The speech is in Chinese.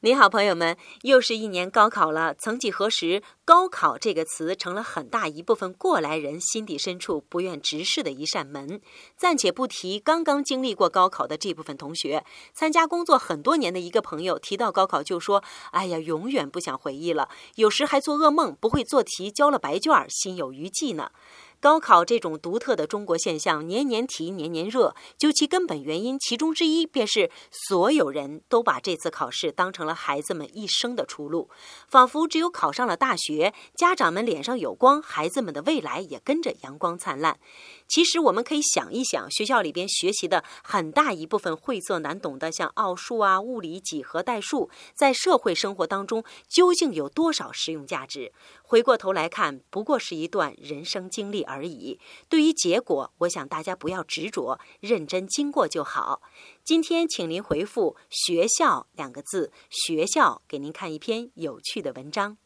你好，朋友们，又是一年高考了。曾几何时，高考这个词成了很大一部分过来人心底深处不愿直视的一扇门。暂且不提刚刚经历过高考的这部分同学，参加工作很多年的一个朋友提到高考就说：“哎呀，永远不想回忆了，有时还做噩梦，不会做题，交了白卷，心有余悸呢。”高考这种独特的中国现象，年年提，年年热。究其根本原因，其中之一便是所有人都把这次考试当成了孩子们一生的出路，仿佛只有考上了大学，家长们脸上有光，孩子们的未来也跟着阳光灿烂。其实，我们可以想一想，学校里边学习的很大一部分晦涩难懂的，像奥数啊、物理、几何、代数，在社会生活当中究竟有多少实用价值？回过头来看，不过是一段人生经历。而已。对于结果，我想大家不要执着，认真经过就好。今天，请您回复“学校”两个字，学校给您看一篇有趣的文章。